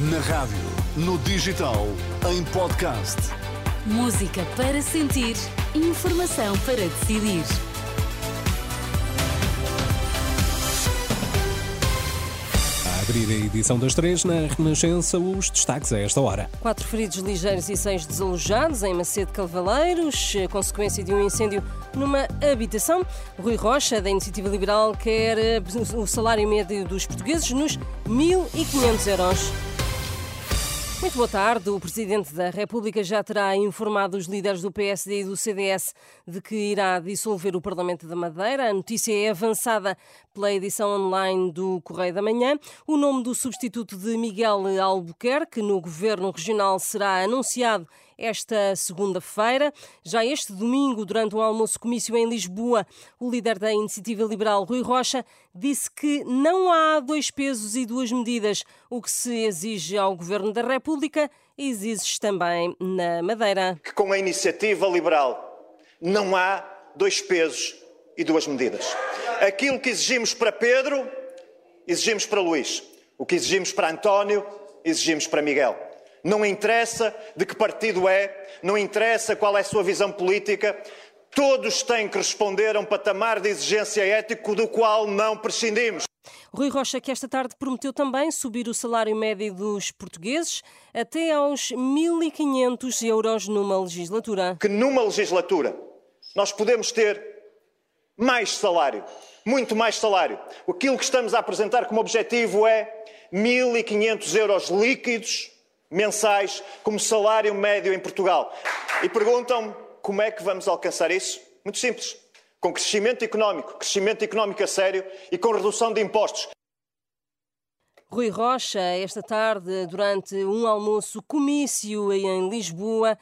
Na rádio, no digital, em podcast. Música para sentir, informação para decidir. A abrir a edição das três, na Renascença, os destaques a esta hora. Quatro feridos ligeiros e seis desalojados em Macedo Cavaleiros, consequência de um incêndio numa habitação. Rui Rocha, da Iniciativa Liberal, quer eh, o salário médio dos portugueses nos 1.500 euros. Muito boa tarde. O Presidente da República já terá informado os líderes do PSD e do CDS de que irá dissolver o Parlamento da Madeira. A notícia é avançada pela edição online do Correio da Manhã. O nome do substituto de Miguel Albuquerque no Governo Regional será anunciado esta segunda-feira. Já este domingo, durante um almoço comício em Lisboa, o líder da Iniciativa Liberal, Rui Rocha, disse que não há dois pesos e duas medidas. O que se exige ao Governo da República exige também na Madeira. Que com a Iniciativa Liberal não há dois pesos e duas medidas. Aquilo que exigimos para Pedro, exigimos para Luís. O que exigimos para António, exigimos para Miguel. Não interessa de que partido é, não interessa qual é a sua visão política, todos têm que responder a um patamar de exigência ético do qual não prescindimos. Rui Rocha, que esta tarde prometeu também subir o salário médio dos portugueses até aos 1.500 euros numa legislatura. Que numa legislatura nós podemos ter mais salário, muito mais salário. Aquilo que estamos a apresentar como objetivo é 1.500 euros líquidos mensais como salário médio em Portugal. E perguntam-me como é que vamos alcançar isso? Muito simples. Com crescimento económico, crescimento económico a sério e com redução de impostos. Rui Rocha, esta tarde, durante um almoço comício em Lisboa,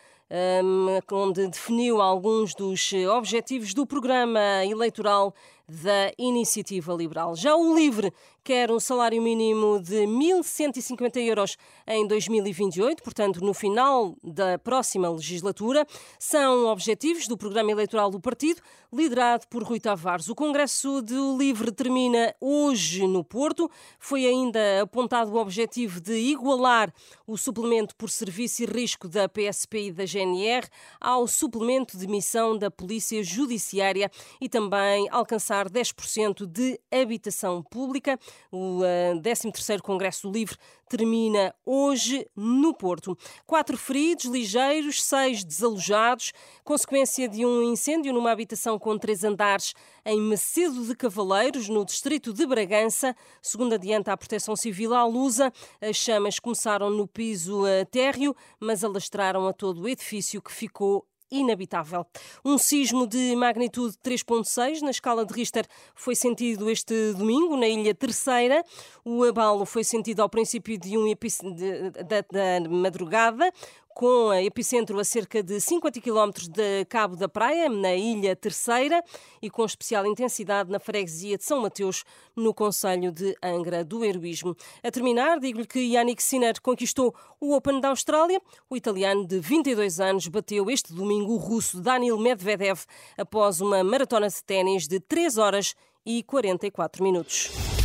onde definiu alguns dos objetivos do programa eleitoral da Iniciativa Liberal. Já o LIVRE quer um salário mínimo de 1.150 euros em 2028, portanto, no final da próxima legislatura. São objetivos do programa eleitoral do partido, liderado por Rui Tavares. O Congresso do LIVRE termina hoje no Porto. Foi ainda apontado o objetivo de igualar o suplemento por serviço e risco da PSP e da GNR ao suplemento de missão da Polícia Judiciária e também alcançar alcançar 10% de habitação pública. O 13º eh, Congresso Livre termina hoje no Porto. Quatro feridos ligeiros, seis desalojados, consequência de um incêndio numa habitação com três andares em Macedo de Cavaleiros, no distrito de Bragança. Segundo adianta a Proteção Civil à Lusa, as chamas começaram no piso eh, térreo, mas alastraram a todo o edifício que ficou inabitável. Um sismo de magnitude 3.6 na escala de Richter foi sentido este domingo na Ilha Terceira. O abalo foi sentido ao princípio de um da, da madrugada com epicentro a cerca de 50 km de Cabo da Praia, na Ilha Terceira, e com especial intensidade na freguesia de São Mateus, no Conselho de Angra do Heroísmo. A terminar, digo-lhe que Yannick Sinner conquistou o Open da Austrália. O italiano de 22 anos bateu este domingo o russo Daniel Medvedev após uma maratona de ténis de 3 horas e 44 minutos.